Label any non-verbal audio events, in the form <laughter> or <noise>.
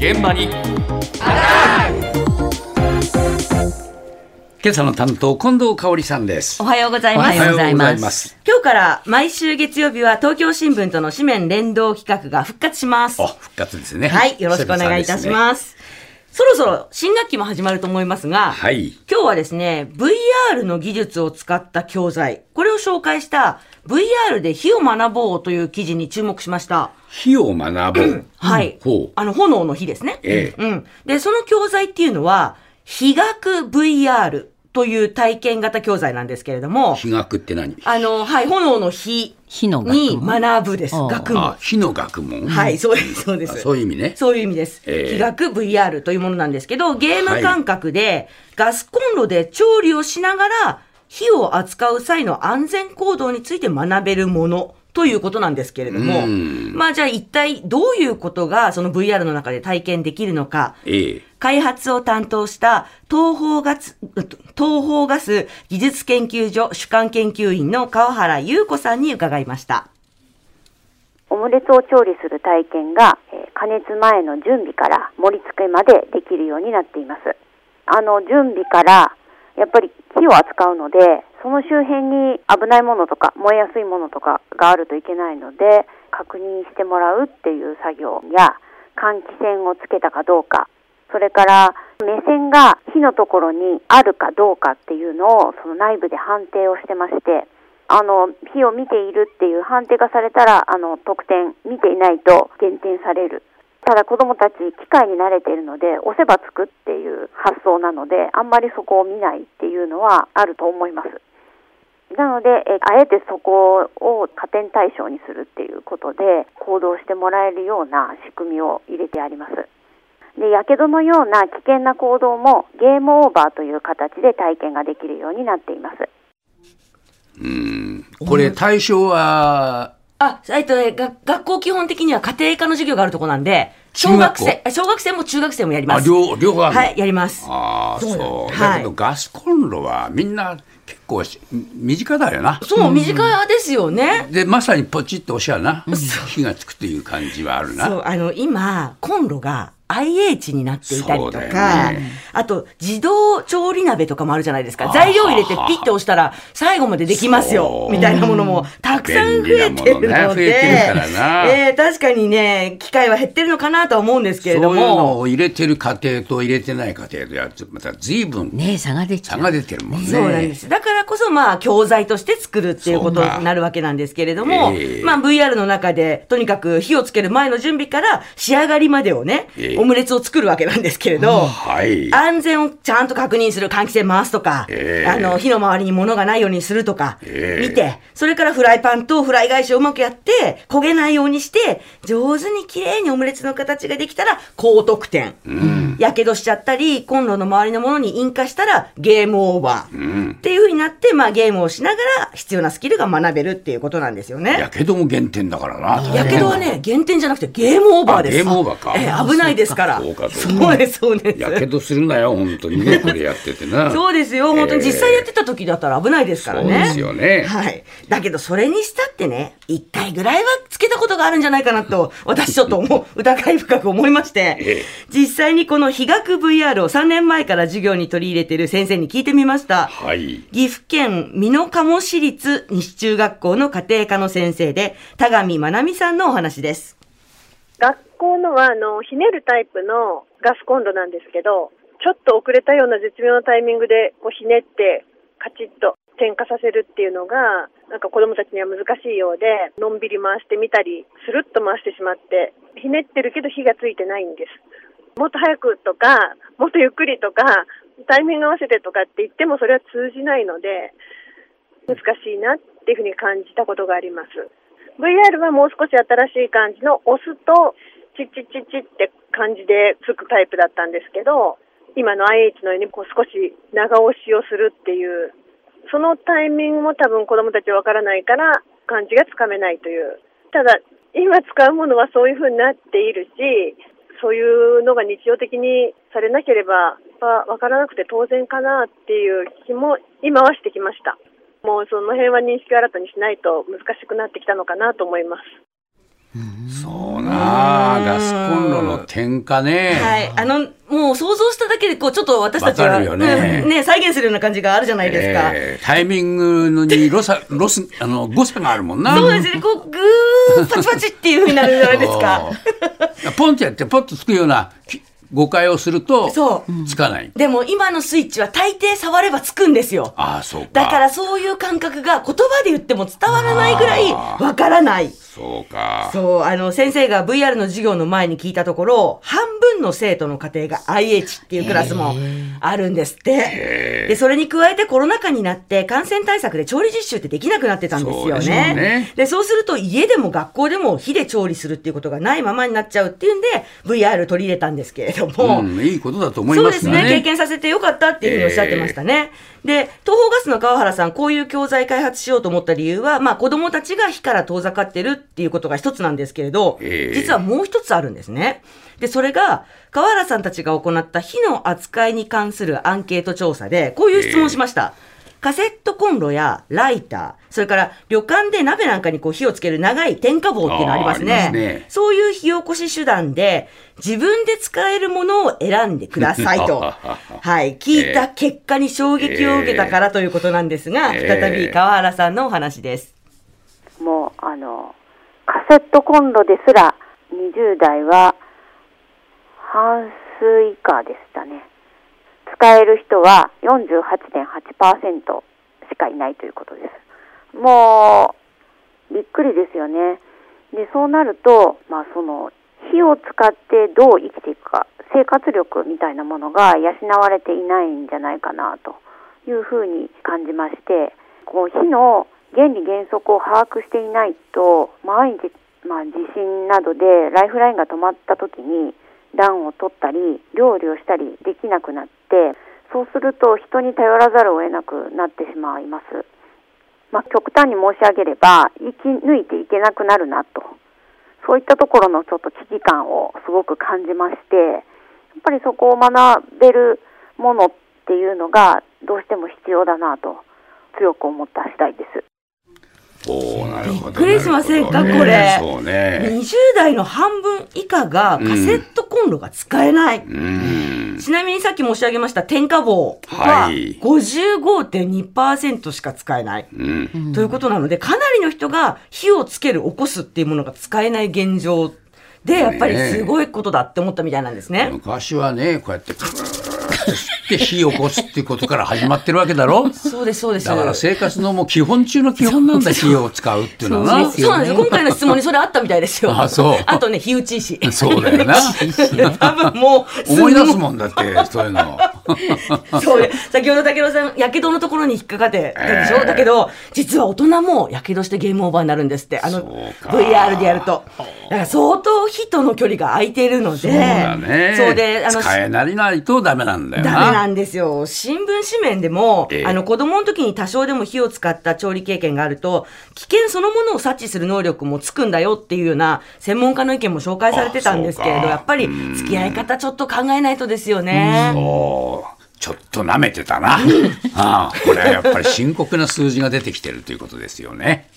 現場に。今朝の担当近藤香織さんです。おはようございます。おはようございます。今日から毎週月曜日は東京新聞との紙面連動企画が復活します。あ復活ですね。はい、よろしくお願いいたしす。ます。そろそろ新学期も始まると思いますが、はい。今日はですね、VR の技術を使った教材、これを紹介した VR で火を学ぼうという記事に注目しました。火を学ぼうはい。ほうあの、炎の火ですね。ええうん。で、その教材っていうのは、火学 VR という体験型教材なんですけれども、火学って何？あの、はい、炎の火火の学に問学ぶです。学問。あ火の学問？はい、そうです、そうであす。そういう意味ねそういう意味です。ええ気学 VR というものなんですけど、ゲーム感覚でガスコンロで調理をしながら火を扱う際の安全行動について学べるものということなんですけれどもうん、まあじゃあ一体どういうことがその VR の中で体験できるのか、ええ開発を担当した東方ガス、東方ガス技術研究所主幹研究員の川原優子さんに伺いました。オムレツを調理する体験が、えー加熱前の準備から盛り付けまでできるようになっています。あの、準備から、やっぱり火を扱うので、その周辺に危ないものとか燃えやすいものとかがあるといけないので、確認してもらうっていう作業や、換気扇をつけたかどうか、それから目線が火のところにあるかどうかっていうのをその内部で判定をしてまして、あの、火を見ているっていう判定がされたら、あの、得点、見ていないと減点される。ただ子供たち、機械に慣れているので、押せばつくっていう発想なので、あんまりそこを見ないっていうのはあると思います。なので、えあえてそこを加点対象にするっていうことで、行動してもらえるような仕組みを入れてあります。で、やけどのような危険な行動もゲームオーバーという形で体験ができるようになっています。うんこれ対象は？あ、えっと学校基本的には家庭科の授業があるとこなんで、小中学生、あ小学生も中学生もやりまあす。両両方はい、やります。ああそう。だけどガスコンロはみんな結構し身近だよな。そう、身近ですよね。でまさにポチッと押しゃな。火がつくという感じはあるな。そう、あの、今、コンロが IH になっていたりとか、ねあと、自動調理鍋とかもあるじゃないですか。材料入れてピッて押したら、最後までできますよ、みたいなものもたくさん増えてるの便利なものね、えてるからなえー確かにね、機会は減ってるのかなとは思うんですけれどもそういうの、を入れてる家庭と入れてない家庭とやつまた随分ねえ差が出ちゃう差が出てるもんね。そうなんです。だからこそ、まあ、教材として作るっていうことになるわけなんですけれども、ええまあ、VR の中で、とにかく火をつける前の準備から仕上がりまでをね、ええオムレツを作るわけなんですけれど、はい。安全をちゃんと確認する換気扇回すとか、ええあの、火の周りに物がないようにするとか、ええ見て、それからフライパンとフライ返しをうまくやって、焦げないようにして、上手に綺麗にオムレツの形ができたら高得点。やけどしちゃったり、コンロの周りのものに引火したらゲームオーバー。っていう風になって、まあゲームをしながら必要なスキルが学べるっていうことなんですよね。やけども減点だからな。やけどはね、減点じゃなくてゲームオーバーです。あゲームオーバーかええ危ないですから。そうかそかそううです、そうです。やけどするなよ、本当にね、<laughs> これやっててな。そうですよ。本当に実際やってた時だったら危ないですからね。そうですよねはい。だけど、それにしたってね、一回ぐらいはつけたことがあるんじゃないかなと、私ちょっと思う、疑い深く思いまして <laughs> ええ、実際にこの比学 VR を3年前から授業に取り入れている先生に聞いてみました。はい。岐阜県美濃加茂市立西中学校の家庭科の先生で、田上まなみさんのお話です。学校のはあのひねるタイプのガスコンロなんですけどちょっと遅れたような絶妙なタイミングでこうひねってカチッと点火させるっていうのがなんか子供たちには難しいようでのんびり回してみたりスルッと回してしまってひねってるけど火がついてないんです。もっと早くとかもっとゆっくりとかタイミング合わせてとかって言ってもそれは通じないので難しいなっていうふうに感じたことがあります。VR はもう少し新しい感じの押すとチッチッチッチッって感じでつくタイプだったんですけど今の IH のようにこう少し長押しをするっていうそのタイミングも多分子供たちわからないから感じがつかめないという。ただ今使うものはそういうふうになっているしそういうのが日常的にされなければわからなくて当然かなっていう気も今はしてきました。もうその辺は認識を新たにしないと難しくなってきたのかなと思いますそうなあガスコンロの点火ね。はい。あの、もう想像しただけで、こう、ちょっと私たちは、ねうんね、再現するような感じがあるじゃないですか。えータイミングにロサ、<laughs> ロス、あの、誤差があるもんな。そうですね、こう、ぐー、パチパチっていうふうになるじゃないですか。<laughs> ポンってやって、ポッとつくようなき誤解をすると、そうつかない。でも今のスイッチは大抵触ればつくんですよ。ああ、そうか。だからそういう感覚が言葉で言っても伝わらないぐらいわからない。そうか。そう、あの、先生が VR の授業の前に聞いたところ、半分の生徒の家庭が IH っていうクラスもあるんですって。で、それに加えてコロナ禍になって感染対策で調理実習ってできなくなってたんですよそうでそうすると家でも学校でも火で調理するっていうことがないままになっちゃうっていうんで、VR 取り入れたんですけれども、うん、いいことだと思いまそうですね。経験させてよかったっていうふうにおっしゃってましたね。で、東方ガスの川原さん、こういう教材開発しようと思った理由は、まあ子供たちが火から遠ざかってるっていうことが一つなんですけれど、ええ実はもう一つあるんですね。で、それが、川原さんたちが行った火の扱いに関するアンケート調査で、こういう質問をしました。カセットコンロやライター、それから旅館で鍋なんかにこう火をつける長い点火棒っていうのありますね。あーありますねそういう火起こし手段で、自分で使えるものを選んでくださいと。<laughs> はい。聞いた結果に衝撃を受けたからということなんですが、えー再び川原さんのお話です。もう、あの、カセットコンロですら、20代は半数以下でしたね。使える人は48.8%しかいないということです。もう、びっくりですよね。で、そうなると、まあ、その、火を使ってどう生きていくか、生活力みたいなものが養われていないんじゃないかなというふうに感じまして、こう火の原理原則を把握していないと、毎日、まあ、地震などでライフラインが止まった時に暖を取ったり、料理をしたりできなくなって、そうすると人に頼らざるを得なくなってしまいます。まあ、極端に申し上げれば、生き抜いていけなくなるなと。そういったところのちょっと危機感をすごく感じまして、やっぱりそこを学べるものっていうのがどうしても必要だなと強く思った次第です。お。びっくりしませんかなるほどこれそうね。20代の半分以下がカセットコンロが使えない。うん。ちなみにさっき申し上げました点火棒ははい55.2%しか使えない。うん。ということなので、かなりの人が火をつける、起こすっていうものが使えない現状で、やっぱりすごいことだって思ったみたいなんですね。昔はね、こうやって、と吸って火を起こすっていうことから始まってるわけだろそうです、そうです。だから生活のもう基本中の基本なんだ、火を使うっていうのはな。そうなんですよ。今回の質問にそれあったみたいですよ。あそうあとね、火打ち石。そうだよな。<laughs> 多分もう、思い出すもんだって、そういうの。<laughs> そうね。先ほど武田さん、やけどのところに引っかかってたでしょ、ええだけど、実は大人もやけどしてゲームオーバーになるんですって。あの、VR でやると。だから相当火との距離が空いているので。そうだね。そうで、あの、使えなりないとダメなんだよな。ダメなんですよ。新聞紙面でも、ええあの子供の時に多少でも火を使った調理経験があると、危険そのものを察知する能力もつくんだよっていうような専門家の意見も紹介されてたんですけれど、やっぱり付き合い方ちょっと考えないとですよね。ちょっと舐めてたな。ああこれはやっぱり深刻な数字が出てきてるということですよね。